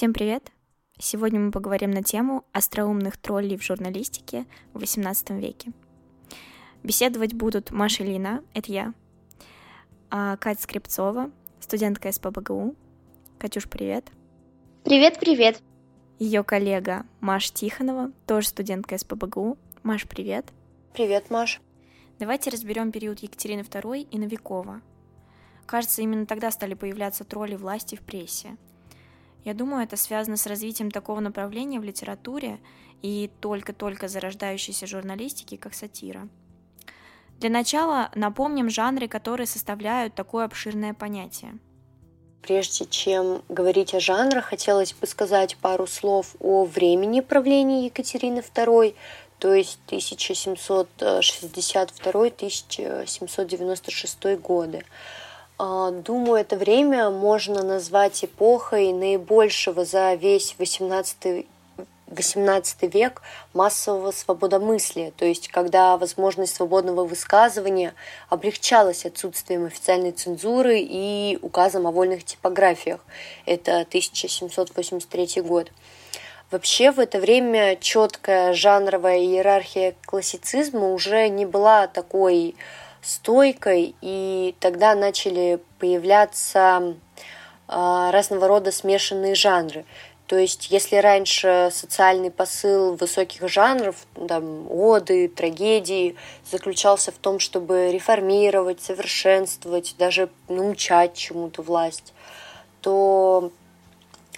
Всем привет! Сегодня мы поговорим на тему остроумных троллей в журналистике в XVIII веке. Беседовать будут Маша Лина, это я, а Катя Скрипцова, студентка СПБГУ. Катюш, привет! Привет-привет! Ее коллега Маша Тихонова, тоже студентка СПБГУ. Маш, привет! Привет, Маш! Давайте разберем период Екатерины II и Новикова. Кажется, именно тогда стали появляться тролли власти в прессе. Я думаю, это связано с развитием такого направления в литературе и только-только зарождающейся журналистики, как сатира. Для начала напомним жанры, которые составляют такое обширное понятие. Прежде чем говорить о жанрах, хотелось бы сказать пару слов о времени правления Екатерины II, то есть 1762-1796 годы. А, думаю, это время можно назвать эпохой наибольшего за весь XVIII XVIII век массового свободомыслия, то есть когда возможность свободного высказывания облегчалась отсутствием официальной цензуры и указом о вольных типографиях. Это 1783 год. Вообще в это время четкая жанровая иерархия классицизма уже не была такой стойкой, и тогда начали появляться а, разного рода смешанные жанры. То есть, если раньше социальный посыл высоких жанров, там, оды, трагедии, заключался в том, чтобы реформировать, совершенствовать, даже научать чему-то власть, то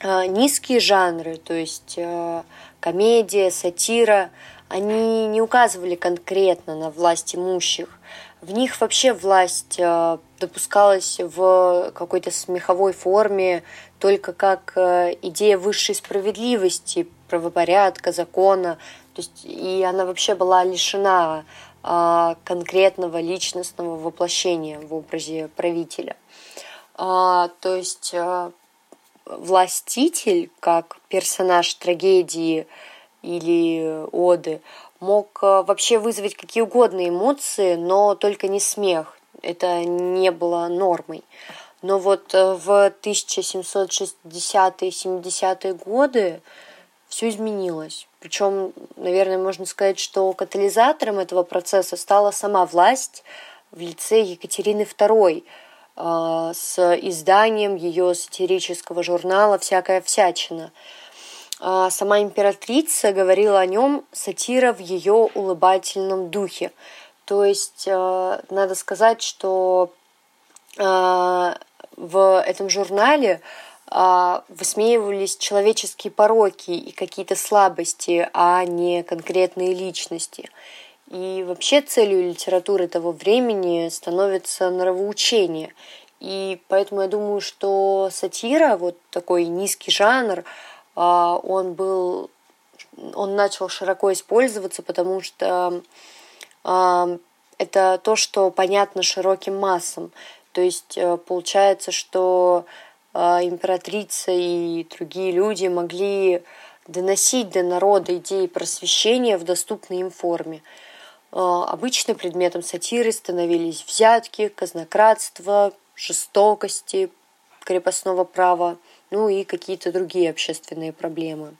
э, низкие жанры, то есть э, комедия, сатира, они не указывали конкретно на власть имущих. В них вообще власть э, допускалась в какой-то смеховой форме, только как э, идея высшей справедливости, правопорядка, закона. То есть, и она вообще была лишена а, конкретного личностного воплощения в образе правителя. А, то есть а, властитель, как персонаж трагедии или оды, мог вообще вызвать какие угодно эмоции, но только не смех. Это не было нормой. Но вот э, в 1760-е 70-е годы все изменилось. Причем, наверное, можно сказать, что катализатором этого процесса стала сама власть в лице Екатерины II э, с изданием ее сатирического журнала «Всякая всячина». А сама императрица говорила о нем сатира в ее улыбательном духе. То есть, э, надо сказать, что в этом журнале а, высмеивались человеческие пороки и какие-то слабости, а не конкретные личности. И вообще целью литературы того времени становится нравоучение. И поэтому я думаю, что сатира, вот такой низкий жанр, он был, он начал широко использоваться, потому что а, это то, что понятно широким массам. То есть э, получается, что э, императрица и другие люди могли доносить до народа идеи просвещения в доступной им форме. Обычно предметом сатиры становились взятки, казнократство, жестокости, крепостного права, ну и какие-то другие общественные проблемы.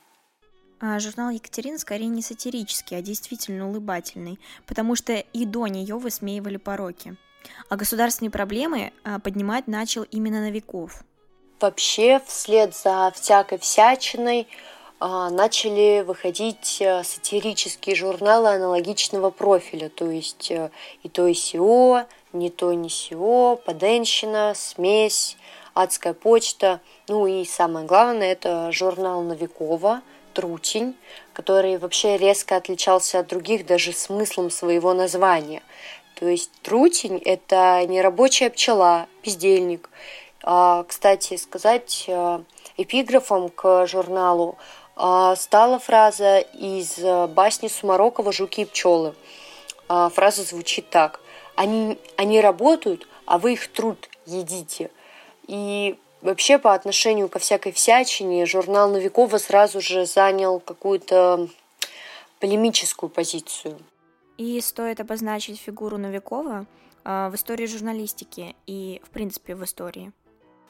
А журнал Екатерина скорее не сатирический, а действительно улыбательный, потому что и до нее высмеивали пороки. А государственные проблемы а, поднимать начал именно Новиков. Вообще, вслед за всякой всячиной а, начали выходить а, сатирические журналы аналогичного профиля, то есть и то, и сего, не то, не сего, поденщина, смесь, адская почта. Ну и самое главное, это журнал Новикова, Трутень, который вообще резко отличался от других даже смыслом своего названия. То есть трутень – это не рабочая пчела, бездельник. А, кстати, сказать э, эпиграфом к журналу а, стала фраза из э, басни Сумарокова «Жуки и пчелы». А, фраза звучит так. Они, они работают, а вы их труд едите. И вообще по отношению ко всякой всячине журнал Новикова сразу же занял какую-то полемическую позицию. И стоит обозначить фигуру Новикова э, в истории журналистики и, в принципе, в истории.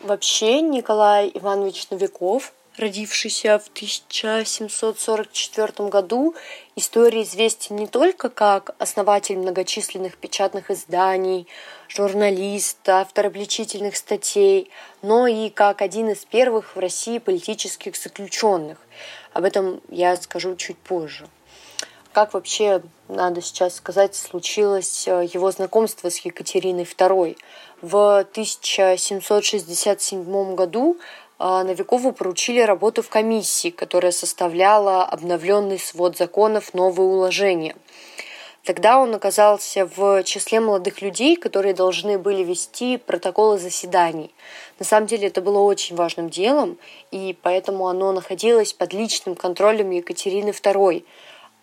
Вообще Николай Иванович Новиков родившийся в 1744 году, истории известен не только как основатель многочисленных печатных изданий, журналист, автор обличительных статей, но и как один из первых в России политических заключенных. Об этом я скажу чуть позже. Как вообще, надо сейчас сказать, случилось э, его знакомство с Екатериной II. В 1767 году Новикову поручили работу в комиссии, которая составляла обновленный свод законов «Новые уложения». Тогда он оказался в числе молодых людей, которые должны были вести протоколы заседаний. На самом деле это было очень важным делом, и поэтому оно находилось под личным контролем Екатерины II.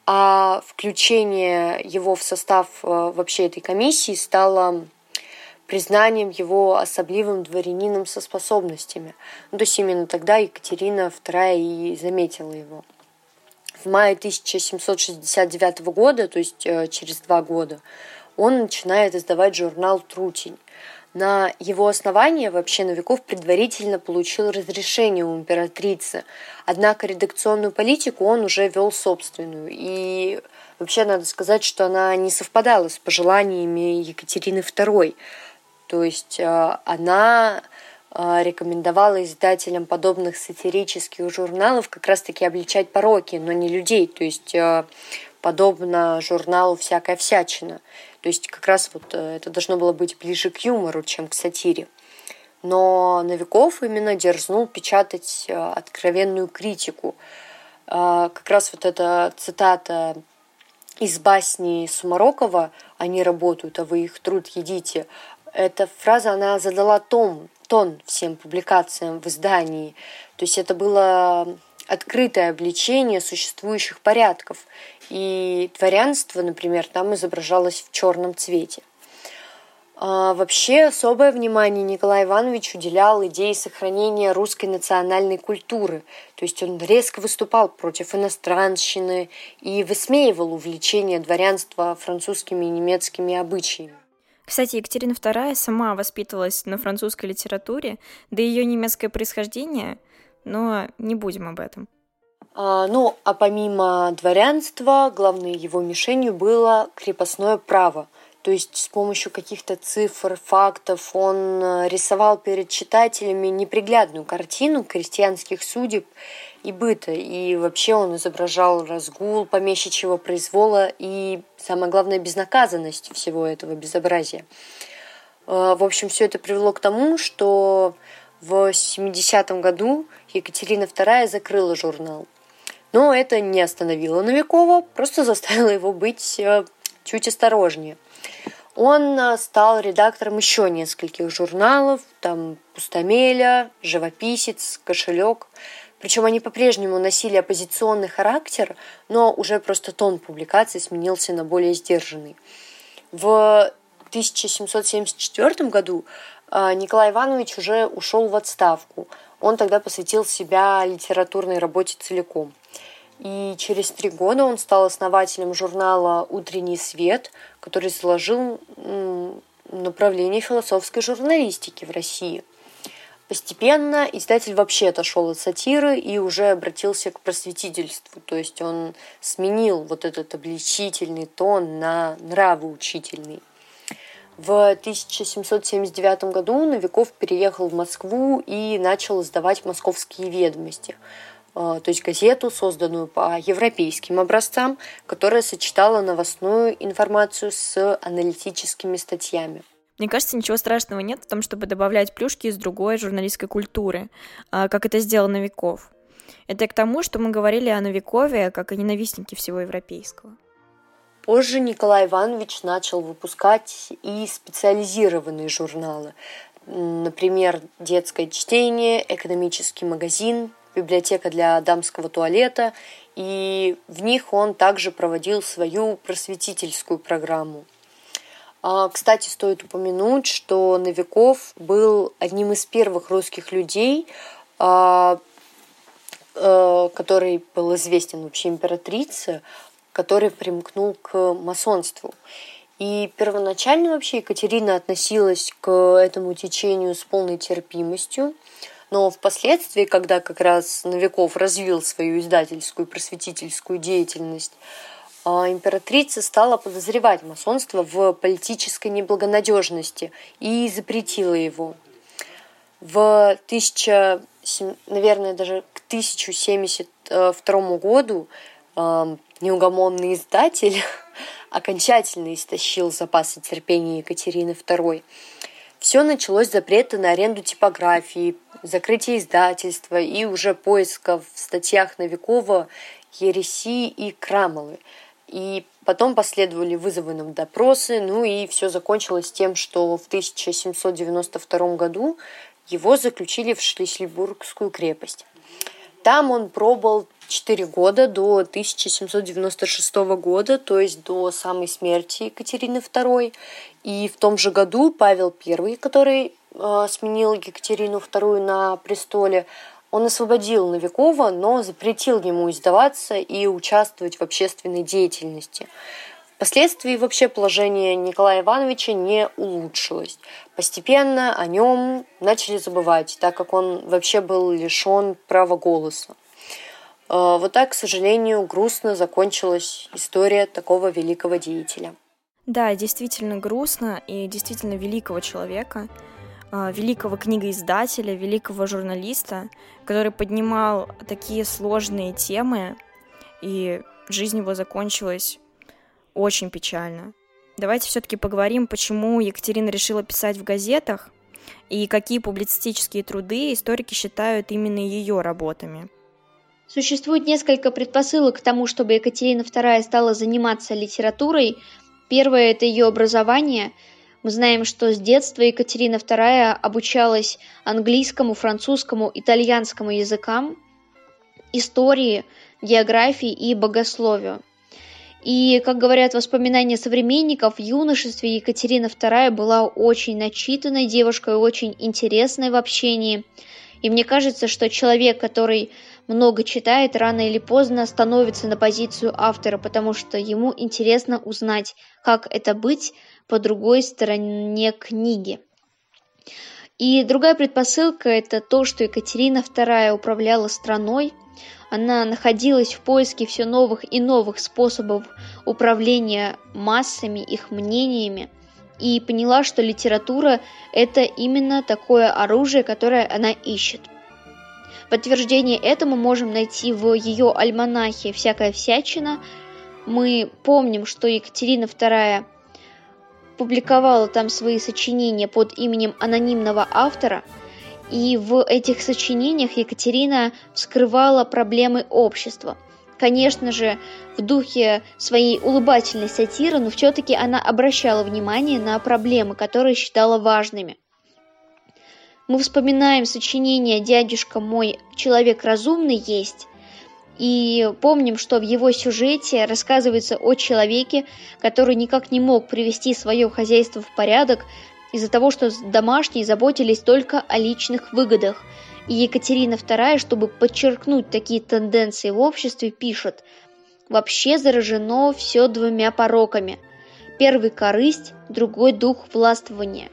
А включение его в состав э, вообще этой комиссии стало признанием его особливым дворянином со способностями. Ну, то есть именно тогда Екатерина II и заметила его. В мае 1769 года, то есть э, через два года, он начинает издавать журнал «Трутень». На его основании вообще Новиков предварительно получил разрешение у императрицы, однако редакционную политику он уже вел собственную. И вообще надо сказать, что она не совпадала с пожеланиями Екатерины II. То есть э, она э, рекомендовала издателям подобных сатирических журналов как раз-таки обличать пороки, но не людей. То есть э, подобно журналу «Всякая всячина». То есть как раз вот это должно было быть ближе к юмору, чем к сатире. Но Новиков именно дерзнул печатать откровенную критику. Как раз вот эта цитата из басни Сумарокова «Они работают, а вы их труд едите», эта фраза, она задала тон, тон всем публикациям в издании. То есть это было открытое обличение существующих порядков. И дворянство, например, там изображалось в черном цвете. А вообще особое внимание Николай Иванович уделял идее сохранения русской национальной культуры. То есть он резко выступал против иностранщины и высмеивал увлечение дворянства французскими и немецкими обычаями. Кстати, Екатерина II сама воспитывалась на французской литературе, да ее немецкое происхождение, но не будем об этом. А, ну, а помимо дворянства, главной его мишенью было крепостное право. То есть с помощью каких-то цифр, фактов он э, рисовал перед читателями неприглядную картину крестьянских судеб и быта. И вообще он изображал разгул помещичьего произвола и, самое главное, безнаказанность всего этого безобразия. Э, в общем, все это привело к тому, что в 70-м году Екатерина II закрыла журнал. Но это не остановило Новикова, просто заставило его быть э, чуть осторожнее. Он э, стал редактором еще нескольких журналов, там «Пустомеля», «Живописец», «Кошелек». Причем они по-прежнему носили оппозиционный характер, но уже просто тон публикации сменился на более сдержанный. В 1774 году а, Николай Иванович уже ушел в отставку. Он тогда посвятил себя литературной работе целиком. И через три года он стал основателем журнала «Утренний свет», который заложил направление философской журналистики в России. Постепенно издатель вообще отошел от сатиры и уже обратился к просветительству, то есть он сменил вот этот обличительный тон на нравоучительный. В 1779 году Новиков переехал в Москву и начал издавать «Московские ведомости», э, то есть газету, созданную по европейским образцам, которая сочетала новостную информацию с аналитическими статьями. Мне кажется, ничего страшного нет в том, чтобы добавлять плюшки из другой журналистской культуры, а, как это сделал Новиков. Это к тому, что мы говорили о Новикове как о ненавистнике всего европейского. Позже Николай Иванович начал выпускать и специализированные журналы. Например, детское чтение, экономический магазин, библиотека для дамского туалета, и в них он также проводил свою просветительскую программу. А, кстати, стоит упомянуть, что Новиков был одним из первых русских людей, а, э, который был известен вообще императрице, который примкнул к масонству. И первоначально вообще Екатерина относилась к этому течению с полной терпимостью, Но впоследствии, когда как раз Новиков развил свою издательскую просветительскую деятельность, императрица стала подозревать масонство в политической неблагонадежности и запретила его. В 1000, наверное, даже к 1072 году а, неугомонный издатель окончательно истощил запасы терпения Екатерины II. Все началось с запрета на аренду типографии, закрытия издательства и уже поиска в статьях Новикова ереси и крамолы – и потом последовали вызовы на допросы, ну и все закончилось тем, что в 1792 году его заключили в Шлиссельбургскую крепость. Там он пробыл 4 года до 1796 года, то есть до самой смерти Екатерины II. И в том же году Павел I, который э, сменил Екатерину II на престоле, он освободил Новикова, но запретил ему издаваться и участвовать в общественной деятельности. Впоследствии вообще положение Николая Ивановича не улучшилось. Постепенно о нем начали забывать, так как он вообще был лишен права голоса. Э, вот так, к сожалению, грустно закончилась история такого великого деятеля. Да, действительно грустно и действительно великого человека – великого книгоиздателя, великого журналиста, который поднимал такие сложные темы, и жизнь его закончилась очень печально. Давайте все-таки поговорим, почему Екатерина решила писать в газетах и какие публицистические труды историки считают именно ее работами. Существует несколько предпосылок к тому, чтобы Екатерина II стала заниматься литературой. Первое – это ее образование – мы знаем, что с детства Екатерина II обучалась английскому, французскому, итальянскому языкам, истории, географии и богословию. И, как говорят воспоминания современников, в юношестве Екатерина II была очень начитанной девушкой, очень интересной в общении. И мне кажется, что человек, который много читает, рано или поздно становится на позицию автора, потому что ему интересно узнать, как это быть по другой стороне книги. И другая предпосылка – это то, что Екатерина II управляла страной, она находилась в поиске все новых и новых способов управления массами, их мнениями, и поняла, что литература – это именно такое оружие, которое она ищет. Подтверждение этому можем найти в ее альманахе «Всякая всячина». Мы помним, что Екатерина II публиковала там свои сочинения под именем анонимного автора, и в этих сочинениях Екатерина вскрывала проблемы общества. Конечно же, в духе своей улыбательной сатиры, но все-таки она обращала внимание на проблемы, которые считала важными. Мы вспоминаем сочинение «Дядюшка мой, человек разумный есть», и помним, что в его сюжете рассказывается о человеке, который никак не мог привести свое хозяйство в порядок из-за того, что домашние заботились только о личных выгодах. И Екатерина II, чтобы подчеркнуть такие тенденции в обществе, пишет «Вообще заражено все двумя пороками. Первый – корысть, другой – дух властвования».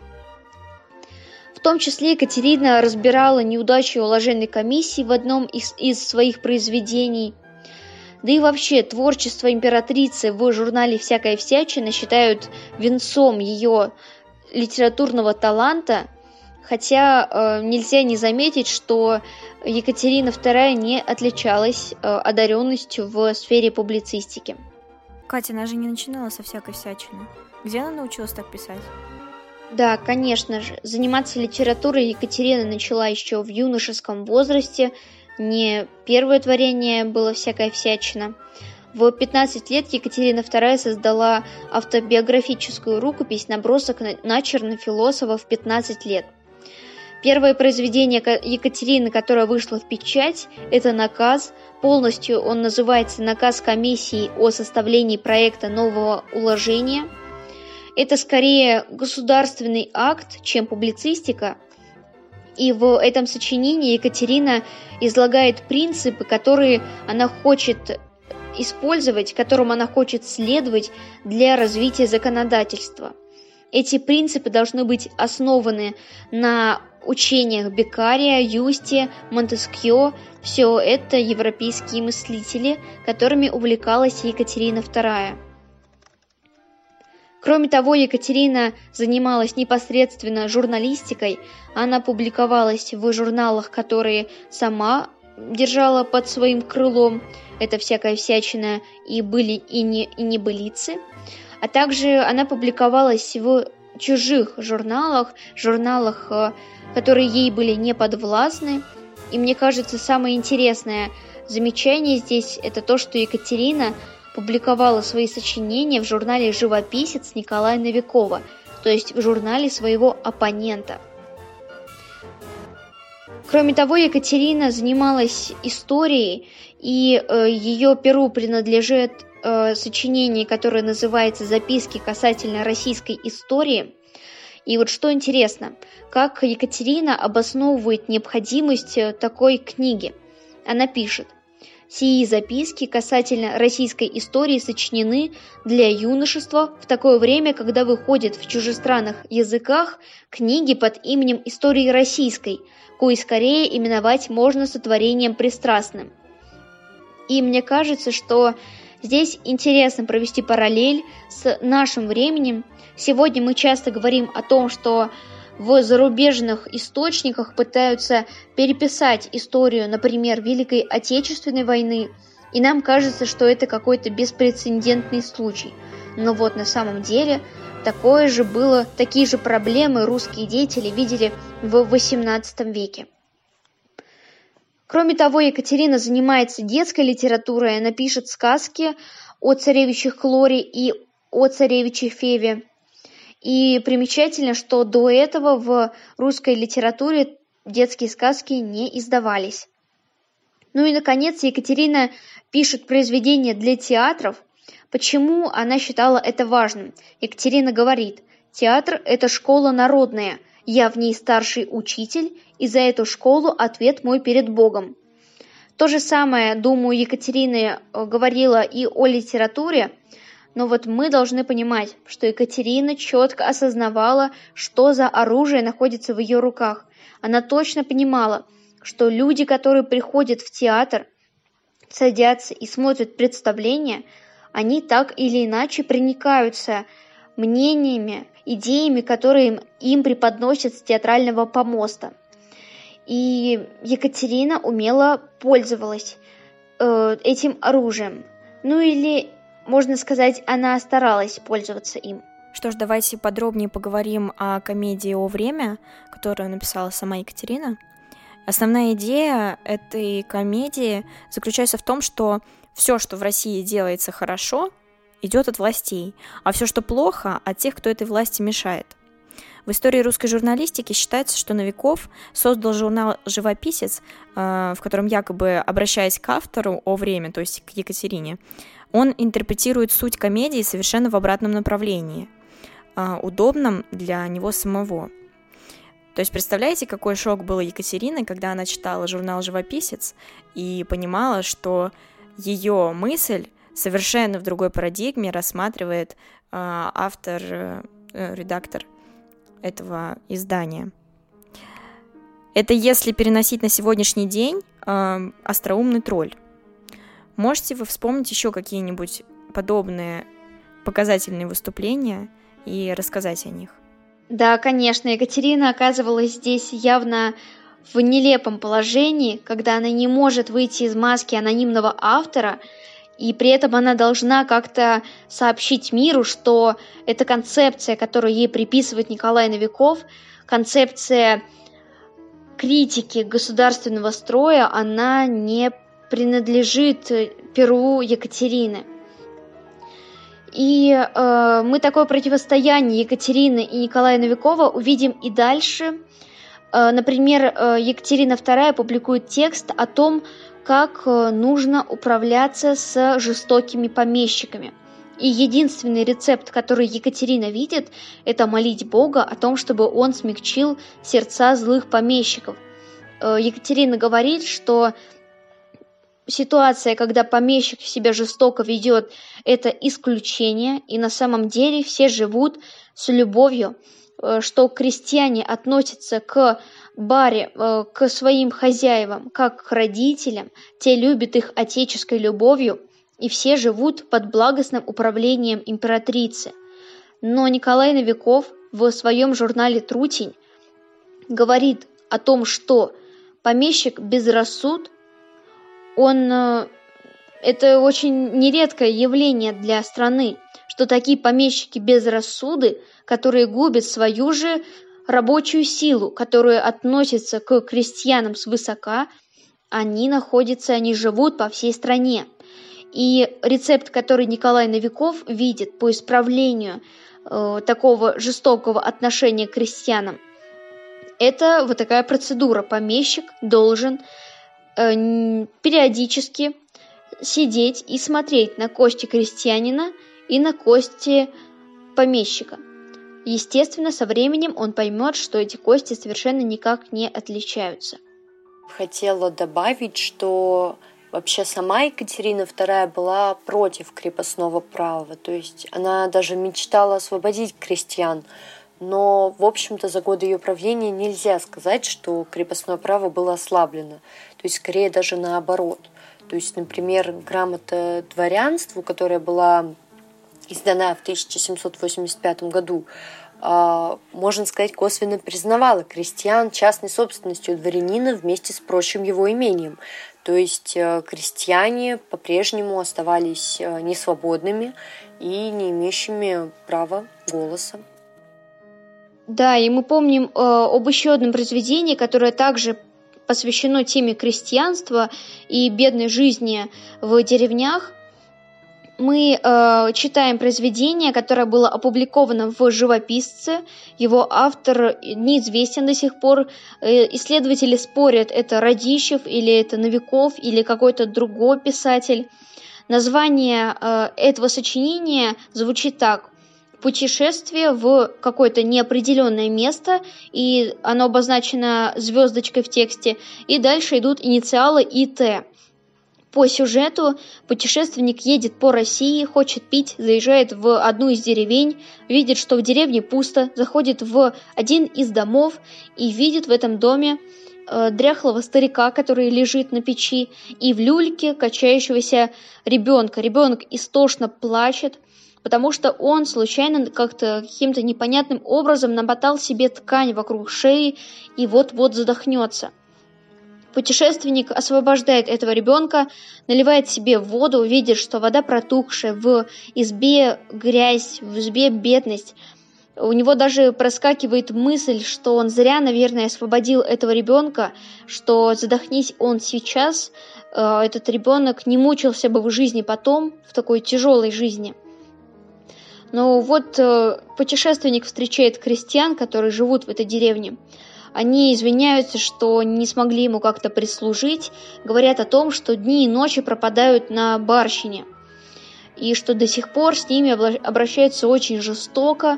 Том числе Екатерина разбирала неудачи уложенной комиссии в одном из, из своих произведений. Да и вообще, творчество императрицы в журнале «Всякая всячина» считают венцом ее литературного таланта, хотя э, нельзя не заметить, что Екатерина II не отличалась э, одаренностью в сфере публицистики. Катя, она же не начинала со всякой всячины. Где она научилась так писать? Да, конечно же. Заниматься литературой Екатерина начала еще в юношеском возрасте. Не первое творение было всякая всячина. В 15 лет Екатерина II создала автобиографическую рукопись «Набросок на философа в 15 лет». Первое произведение Екатерины, которое вышло в печать, это «Наказ». Полностью он называется «Наказ комиссии о составлении проекта нового уложения». Это скорее государственный акт, чем публицистика. И в этом сочинении Екатерина излагает принципы, которые она хочет использовать, которым она хочет следовать для развития законодательства. Эти принципы должны быть основаны на учениях Бекария, Юсти, Монтескьё. Все это европейские мыслители, которыми увлекалась Екатерина II. Кроме того, Екатерина занималась непосредственно журналистикой. Она публиковалась в журналах, которые сама держала под своим крылом. Это всякая всячина и были и не и небылицы. А также она публиковалась в чужих журналах, журналах, э, которые ей были не подвластны. И мне кажется, самое интересное замечание здесь это то, что Екатерина публиковала свои сочинения в журнале «Живописец» Николая Новикова, то есть в журнале своего оппонента. Кроме того, Екатерина занималась историей, и э, ее перу принадлежит э, сочинение, которое называется «Записки касательно российской истории». И вот что интересно, как Екатерина обосновывает необходимость э, такой книги. Она пишет, Сии записки касательно российской истории сочинены для юношества в такое время, когда выходят в чужестранных языках книги под именем истории российской, кои скорее именовать можно сотворением пристрастным. И мне кажется, что здесь интересно провести параллель с нашим временем. Сегодня мы часто говорим о том, что в зарубежных источниках пытаются переписать историю, например, Великой Отечественной войны, и нам кажется, что это какой-то беспрецедентный случай. Но вот на самом деле такое же было, такие же проблемы русские деятели видели в XVIII веке. Кроме того, Екатерина занимается детской литературой, она пишет сказки о царевичах Хлоре и о царевиче Феве. И примечательно, что до этого в русской литературе детские сказки не издавались. Ну и, наконец, Екатерина пишет произведения для театров. Почему она считала это важным? Екатерина говорит, театр – это школа народная, я в ней старший учитель, и за эту школу ответ мой перед Богом. То же самое, думаю, Екатерина э, говорила и о литературе, но вот мы должны понимать, что Екатерина четко осознавала, что за оружие находится в ее руках. Она точно понимала, что люди, которые приходят в театр, садятся и смотрят представление, они так или иначе проникаются мнениями, идеями, которые им преподносят с театрального помоста. И Екатерина умело пользовалась э, этим оружием. Ну или можно сказать, она старалась пользоваться им. Что ж, давайте подробнее поговорим о комедии «О время», которую написала сама Екатерина. Основная идея этой комедии заключается в том, что все, что в России делается хорошо, идет от властей, а все, что плохо, от тех, кто этой власти мешает. В истории русской журналистики считается, что Новиков создал журнал «Живописец», э, в котором якобы, обращаясь к автору о время, то есть к Екатерине, он интерпретирует суть комедии совершенно в обратном направлении, а, удобном для него самого. То есть представляете, какой шок был Екатерины, когда она читала журнал «Живописец» и понимала, что ее мысль совершенно в другой парадигме рассматривает э, автор, э, редактор этого издания. Это если переносить на сегодняшний день э, остроумный тролль. Можете вы вспомнить еще какие-нибудь подобные показательные выступления и рассказать о них? Да, конечно, Екатерина оказывалась здесь явно в нелепом положении, когда она не может выйти из маски анонимного автора, и при этом она должна как-то сообщить миру, что эта концепция, которую ей приписывает Николай Новиков, концепция критики государственного строя, она не принадлежит Перу Екатерины. И э, мы такое противостояние Екатерины и Николая Новикова увидим и дальше. Э, например, э, Екатерина II публикует текст о том, как э, нужно управляться с жестокими помещиками. И единственный рецепт, который Екатерина видит, это молить Бога о том, чтобы он смягчил сердца злых помещиков. Э, Екатерина говорит, что ситуация, когда помещик себя жестоко ведет, это исключение, и на самом деле все живут с любовью, э, что крестьяне относятся к баре, э, к своим хозяевам, как к родителям, те любят их отеческой любовью, и все живут под благостным управлением императрицы. Но Николай Новиков в своем журнале «Трутень» говорит о том, что помещик безрассуд, он э, это очень нередкое явление для страны, что такие помещики безрассуды, которые губят свою же рабочую силу, которая относится к крестьянам свысока, они находятся, они живут по всей стране. И рецепт, который Николай Новиков видит по исправлению э, такого жестокого отношения к крестьянам, это вот такая процедура. Помещик должен э, периодически сидеть и смотреть на кости крестьянина и на кости помещика. Естественно, со временем он поймет, что эти кости совершенно никак не отличаются. Хотела добавить, что вообще сама Екатерина II была против крепостного права, то есть она даже мечтала освободить крестьян, но, в общем-то, за годы ее правления нельзя сказать, что крепостное право было ослаблено. То есть, скорее даже наоборот. То есть, например, грамота дворянству, которая была издана в 1785 году, а, можно сказать, косвенно признавала крестьян частной собственностью дворянина вместе с прочим его имением. То есть э, крестьяне по-прежнему оставались э, несвободными и не имеющими права голоса. Да, и мы помним э, об еще одном произведении, которое также посвящено теме крестьянства и бедной жизни в деревнях. Мы э, читаем произведение, которое было опубликовано в «Живописце». Его автор неизвестен до сих пор. Э, исследователи спорят, это Радищев или это Новиков или какой-то другой писатель. Название э, этого сочинения звучит так путешествие в какое-то неопределенное место, и оно обозначено звездочкой в тексте, и дальше идут инициалы ИТ. По сюжету путешественник едет по России, хочет пить, заезжает в одну из деревень, видит, что в деревне пусто, заходит в один из домов и видит в этом доме э, дряхлого старика, который лежит на печи, и в люльке качающегося ребенка. Ребенок истошно плачет, потому что он случайно как-то каким-то непонятным образом намотал себе ткань вокруг шеи и вот-вот задохнется. Путешественник освобождает этого ребенка, наливает себе воду, видит, что вода протухшая, в избе грязь, в избе бедность. У него даже проскакивает мысль, что он зря, наверное, освободил этого ребенка, что задохнись он сейчас, э, этот ребенок не мучился бы в жизни потом, в такой тяжелой жизни – но вот э, путешественник встречает крестьян, которые живут в этой деревне. Они извиняются, что не смогли ему как-то прислужить, говорят о том, что дни и ночи пропадают на барщине, и что до сих пор с ними обращаются очень жестоко,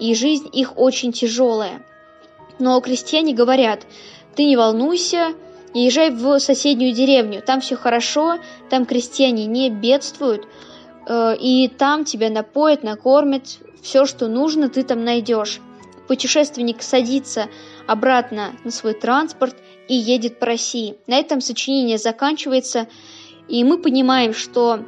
и жизнь их очень тяжелая. Но крестьяне говорят, ты не волнуйся, езжай в соседнюю деревню, там все хорошо, там крестьяне не бедствуют, Э, и там тебя напоят, накормят, все, что нужно, ты там найдешь. Путешественник садится обратно на свой транспорт и едет по России. На этом сочинение заканчивается, и мы понимаем, что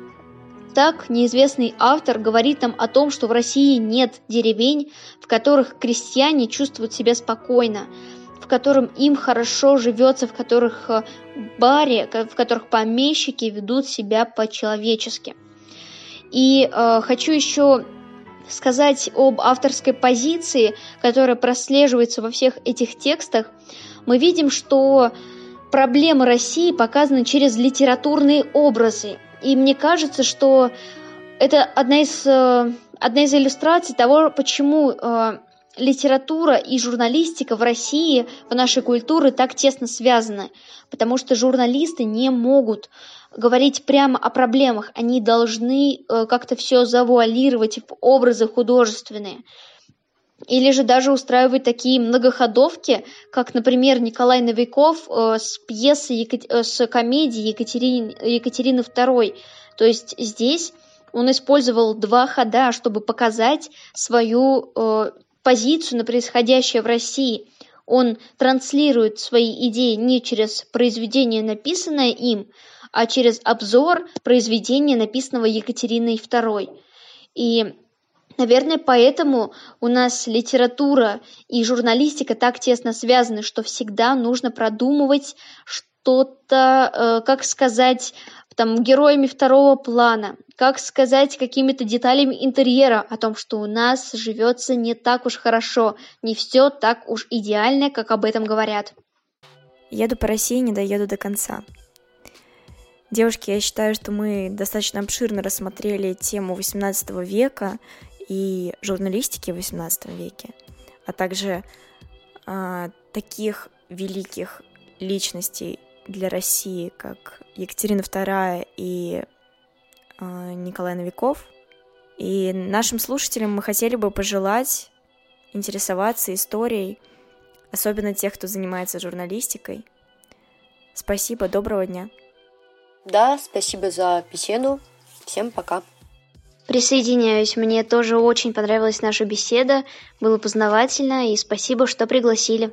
так неизвестный автор говорит нам о том, что в России нет деревень, в которых крестьяне чувствуют себя спокойно, в котором им хорошо живется, в которых э, баре, в которых помещики ведут себя по-человечески. И э, хочу еще сказать об авторской позиции, которая прослеживается во всех этих текстах. Мы видим, что проблемы России показаны через литературные образы. И мне кажется, что это одна из, э, одна из иллюстраций того, почему э, литература и журналистика в России, в нашей культуре так тесно связаны. Потому что журналисты не могут говорить прямо о проблемах, они должны э, как-то все завуалировать в образы художественные. или же даже устраивать такие многоходовки, как, например, Николай Новиков э, с пьесой, э, с комедией Екатерины, Екатерины II. То есть здесь он использовал два хода, чтобы показать свою позицию на происходящее в России. Он транслирует свои идеи не через произведение, написанное им, а через обзор произведения, написанного Екатериной II. И Наверное, поэтому у нас литература и журналистика так тесно связаны, что всегда нужно продумывать что-то, э, как сказать, там, героями второго плана, как сказать какими-то деталями интерьера о том, что у нас живется не так уж хорошо, не все так уж идеально, как об этом говорят. Еду по России, не доеду до конца. Девушки, я считаю, что мы достаточно обширно рассмотрели тему XVIII века и журналистики в XVIII веке, а также э, таких великих личностей для России, как Екатерина II и э, Николай Новиков. И нашим слушателям мы хотели бы пожелать интересоваться историей, особенно тех, кто занимается журналистикой. Спасибо, доброго дня. Да, спасибо за беседу. Всем пока. Присоединяюсь, мне тоже очень понравилась наша беседа, было познавательно, и спасибо, что пригласили.